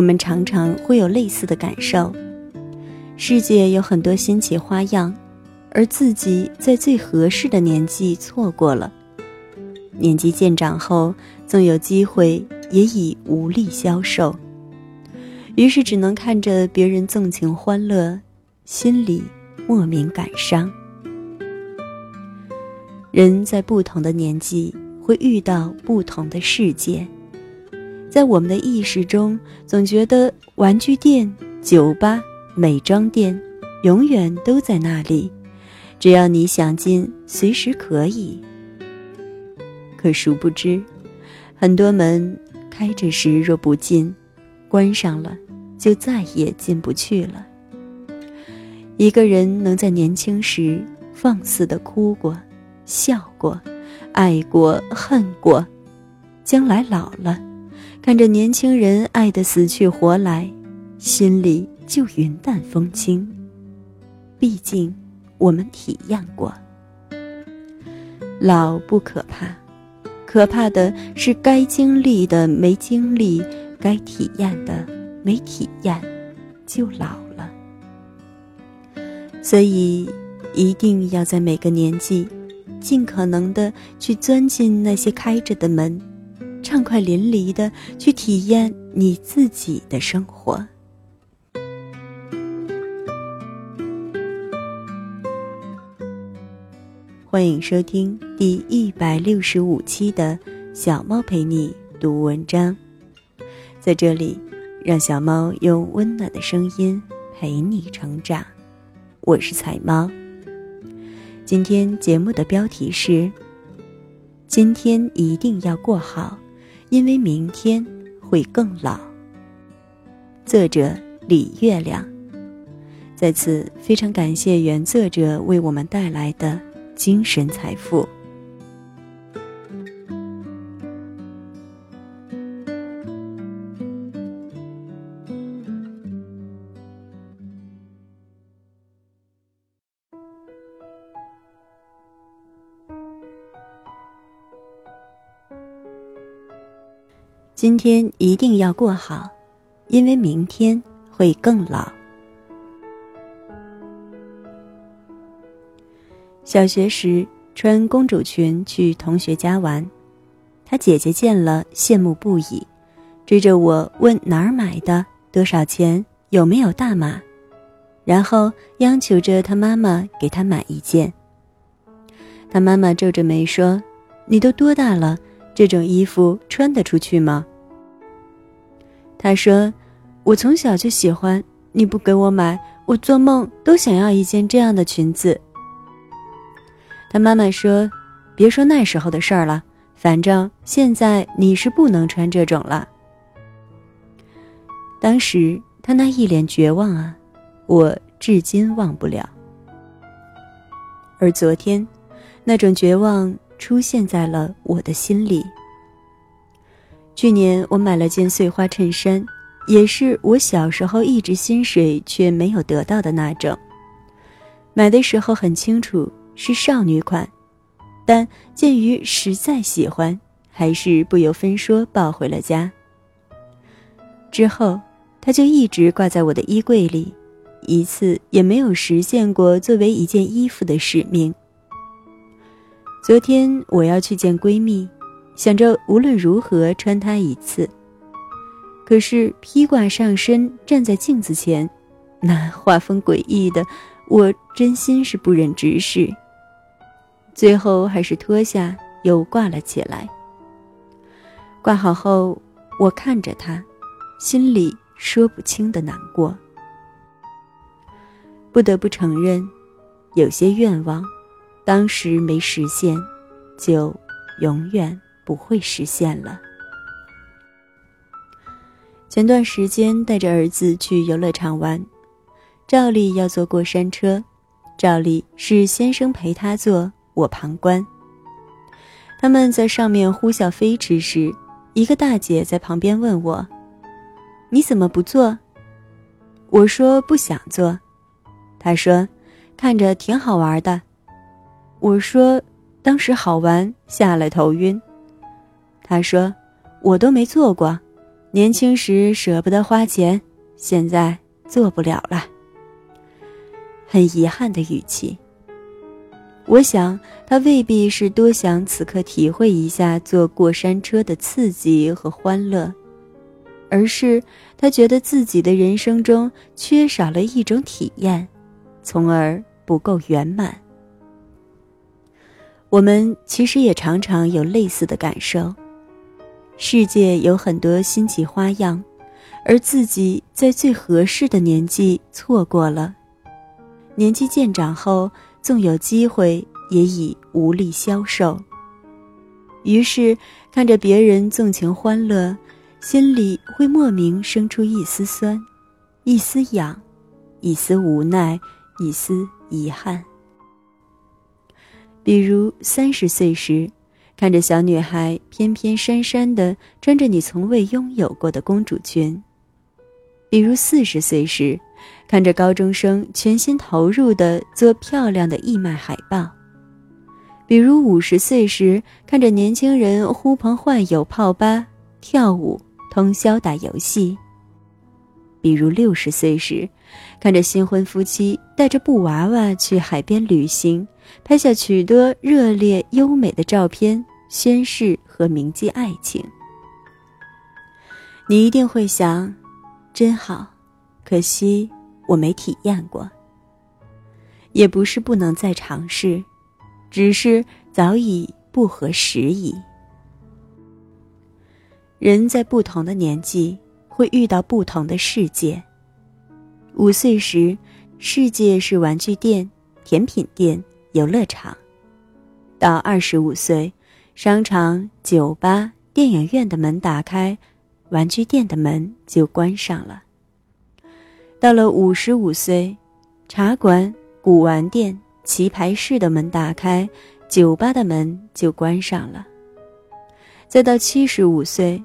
我们常常会有类似的感受：世界有很多新奇花样，而自己在最合适的年纪错过了。年纪渐长后，纵有机会，也已无力消受，于是只能看着别人纵情欢乐，心里莫名感伤。人在不同的年纪会遇到不同的世界，在我们的意识中，总觉得玩具店、酒吧、美妆店永远都在那里，只要你想进，随时可以。可殊不知，很多门开着时若不进，关上了就再也进不去了。一个人能在年轻时放肆的哭过。笑过，爱过，恨过，将来老了，看着年轻人爱得死去活来，心里就云淡风轻。毕竟，我们体验过。老不可怕，可怕的是该经历的没经历，该体验的没体验，就老了。所以，一定要在每个年纪。尽可能的去钻进那些开着的门，畅快淋漓的去体验你自己的生活。欢迎收听第一百六十五期的《小猫陪你读文章》，在这里，让小猫用温暖的声音陪你成长。我是彩猫。今天节目的标题是：今天一定要过好，因为明天会更老。作者李月亮。在此非常感谢原作者为我们带来的精神财富。今天一定要过好，因为明天会更老。小学时穿公主裙去同学家玩，他姐姐见了羡慕不已，追着我问哪儿买的，多少钱，有没有大码，然后央求着他妈妈给他买一件。他妈妈皱着眉说：“你都多大了，这种衣服穿得出去吗？”他说：“我从小就喜欢，你不给我买，我做梦都想要一件这样的裙子。”他妈妈说：“别说那时候的事儿了，反正现在你是不能穿这种了。”当时他那一脸绝望啊，我至今忘不了。而昨天，那种绝望出现在了我的心里。去年我买了件碎花衬衫，也是我小时候一直心水却没有得到的那种。买的时候很清楚是少女款，但鉴于实在喜欢，还是不由分说抱回了家。之后，它就一直挂在我的衣柜里，一次也没有实现过作为一件衣服的使命。昨天我要去见闺蜜。想着无论如何穿它一次，可是披挂上身站在镜子前，那画风诡异的，我真心是不忍直视。最后还是脱下又挂了起来。挂好后，我看着它，心里说不清的难过。不得不承认，有些愿望，当时没实现，就永远。不会实现了。前段时间带着儿子去游乐场玩，照例要坐过山车，照例是先生陪他坐，我旁观。他们在上面呼啸飞驰时，一个大姐在旁边问我：“你怎么不坐？”我说：“不想坐。”她说：“看着挺好玩的。”我说：“当时好玩，下来头晕。”他说：“我都没做过，年轻时舍不得花钱，现在做不了了。很遗憾的语气。我想他未必是多想此刻体会一下坐过山车的刺激和欢乐，而是他觉得自己的人生中缺少了一种体验，从而不够圆满。我们其实也常常有类似的感受。世界有很多新奇花样，而自己在最合适的年纪错过了。年纪渐长后，纵有机会，也已无力消受。于是，看着别人纵情欢乐，心里会莫名生出一丝酸，一丝痒，一丝无奈，一丝遗憾。比如三十岁时。看着小女孩翩翩姗姗的穿着你从未拥有过的公主裙，比如四十岁时，看着高中生全心投入的做漂亮的义卖海报；比如五十岁时，看着年轻人呼朋唤友泡吧、跳舞、通宵打游戏；比如六十岁时，看着新婚夫妻带着布娃娃去海边旅行，拍下许多热烈优美的照片。宣誓和铭记爱情，你一定会想，真好，可惜我没体验过。也不是不能再尝试，只是早已不合时宜。人在不同的年纪会遇到不同的世界。五岁时，世界是玩具店、甜品店、游乐场；到二十五岁。商场、酒吧、电影院的门打开，玩具店的门就关上了。到了五十五岁，茶馆、古玩店、棋牌室的门打开，酒吧的门就关上了。再到七十五岁，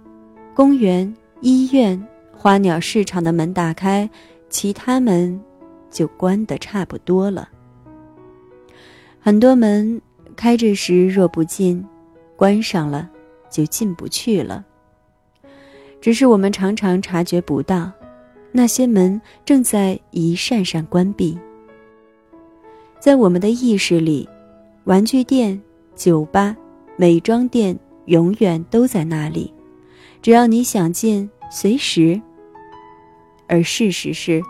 公园、医院、花鸟市场的门打开，其他门就关得差不多了。很多门开着时若不进。关上了，就进不去了。只是我们常常察觉不到，那些门正在一扇扇关闭。在我们的意识里，玩具店、酒吧、美妆店永远都在那里，只要你想进，随时。而事实是，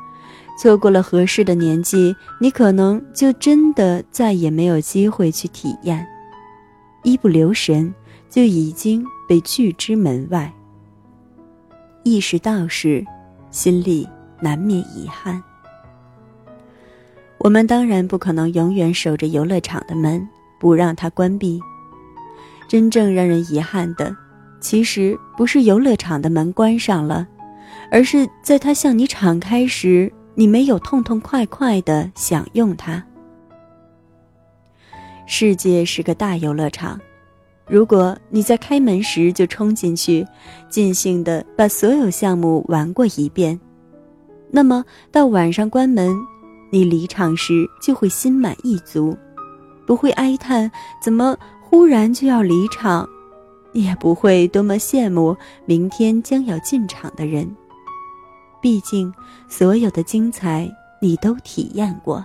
错过了合适的年纪，你可能就真的再也没有机会去体验。一不留神，就已经被拒之门外。意识到时，心里难免遗憾。我们当然不可能永远守着游乐场的门，不让它关闭。真正让人遗憾的，其实不是游乐场的门关上了，而是在它向你敞开时，你没有痛痛快快的享用它。世界是个大游乐场，如果你在开门时就冲进去，尽兴的把所有项目玩过一遍，那么到晚上关门，你离场时就会心满意足，不会哀叹怎么忽然就要离场，也不会多么羡慕明天将要进场的人。毕竟，所有的精彩你都体验过。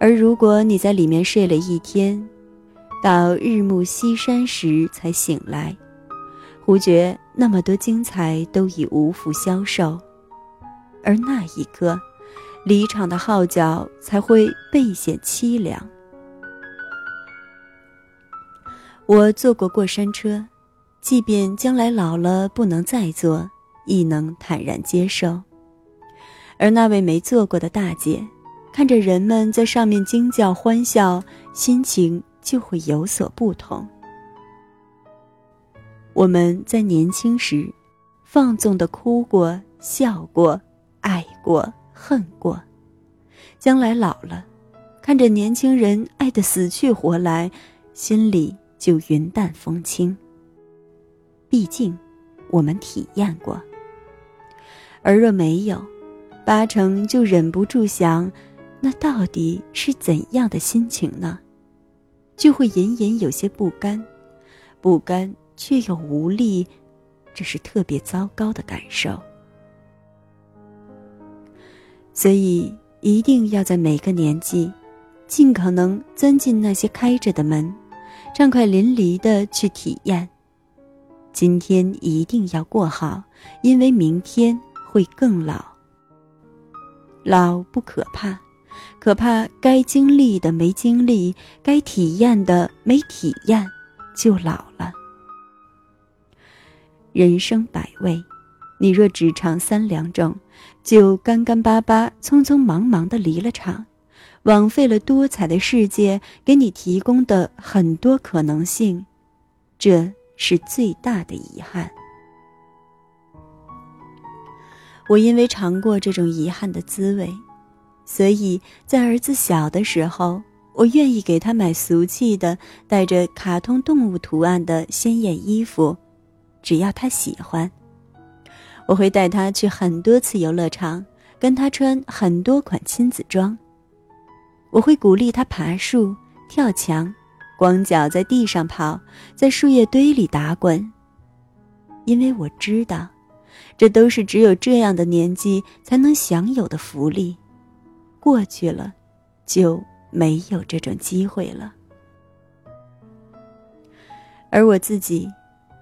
而如果你在里面睡了一天，到日暮西山时才醒来，忽觉那么多精彩都已无福消受，而那一刻，离场的号角才会倍显凄凉。我坐过过山车，即便将来老了不能再坐，亦能坦然接受。而那位没坐过的大姐。看着人们在上面惊叫欢笑，心情就会有所不同。我们在年轻时，放纵的哭过、笑过、爱过、恨过，将来老了，看着年轻人爱得死去活来，心里就云淡风轻。毕竟，我们体验过。而若没有，八成就忍不住想。那到底是怎样的心情呢？就会隐隐有些不甘，不甘却又无力，这是特别糟糕的感受。所以，一定要在每个年纪，尽可能钻进那些开着的门，畅快淋漓的去体验。今天一定要过好，因为明天会更老。老不可怕，可怕该经历的没经历，该体验的没体验，就老了。人生百味。你若只尝三两种，就干干巴巴、匆匆忙忙的离了场，枉费了多彩的世界给你提供的很多可能性，这是最大的遗憾。我因为尝过这种遗憾的滋味，所以在儿子小的时候，我愿意给他买俗气的、带着卡通动物图案的鲜艳衣服，只要他喜欢。我会带他去很多次游乐场，跟他穿很多款亲子装。我会鼓励他爬树、跳墙，光脚在地上跑，在树叶堆里打滚。因为我知道，这都是只有这样的年纪才能享有的福利。过去了，就没有这种机会了。而我自己，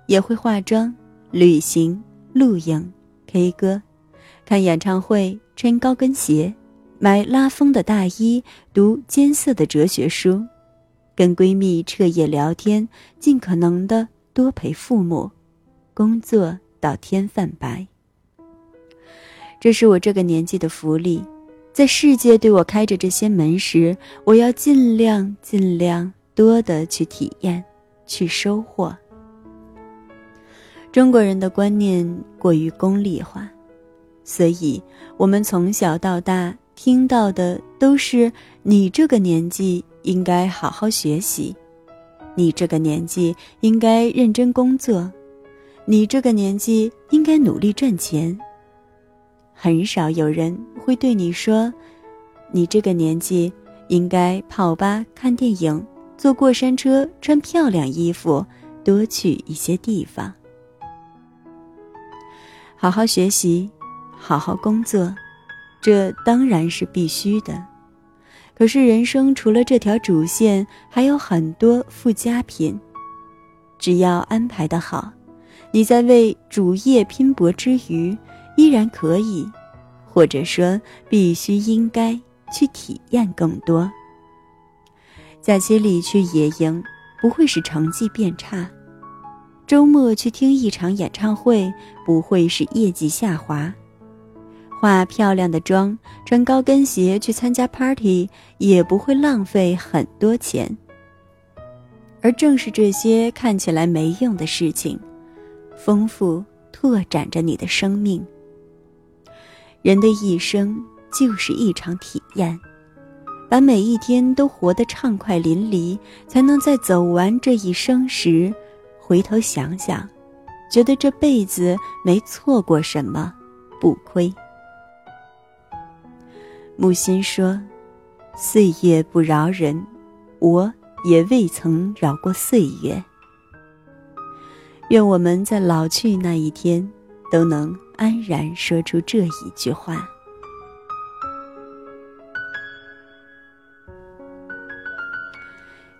也会化妆、旅行、露营。K 歌，看演唱会，穿高跟鞋，买拉风的大衣，读艰涩的哲学书，跟闺蜜彻夜聊天，尽可能的多陪父母，工作到天泛白。这是我这个年纪的福利，在世界对我开着这些门时，我要尽量尽量多的去体验，去收获。中国人的观念过于功利化，所以我们从小到大听到的都是：你这个年纪应该好好学习，你这个年纪应该认真工作，你这个年纪应该努力赚钱。很少有人会对你说：你这个年纪应该泡吧、看电影、坐过山车、穿漂亮衣服、多去一些地方。好好学习，好好工作，这当然是必须的。可是人生除了这条主线，还有很多附加品。只要安排的好，你在为主业拼搏之余，依然可以，或者说必须应该去体验更多。假期里去野营，不会使成绩变差。周末去听一场演唱会，不会使业绩下滑；化漂亮的妆，穿高跟鞋去参加 party，也不会浪费很多钱。而正是这些看起来没用的事情，丰富拓展着你的生命。人的一生就是一场体验，把每一天都活得畅快淋漓，才能在走完这一生时。回头想想，觉得这辈子没错过什么，不亏。木心说：“岁月不饶人，我也未曾饶过岁月。”愿我们在老去那一天，都能安然说出这一句话。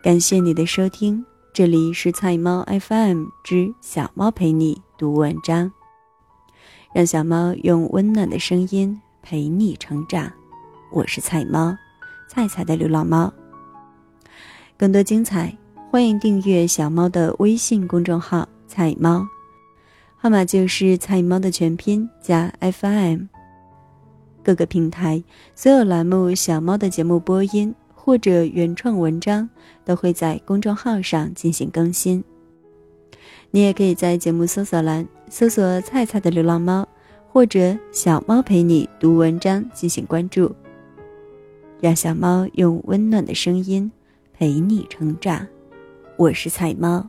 感谢你的收听。这里是菜猫 FM 之小猫陪你读文章，让小猫用温暖的声音陪你成长。我是菜猫，菜菜的流浪猫。更多精彩，欢迎订阅小猫的微信公众号“菜猫”，号码就是“菜猫”的全拼加 FM。各个平台所有栏目小猫的节目播音。或者原创文章都会在公众号上进行更新。你也可以在节目搜索栏搜索“菜菜的流浪猫”或者“小猫陪你读文章”进行关注，让小猫用温暖的声音陪你成长。我是菜猫，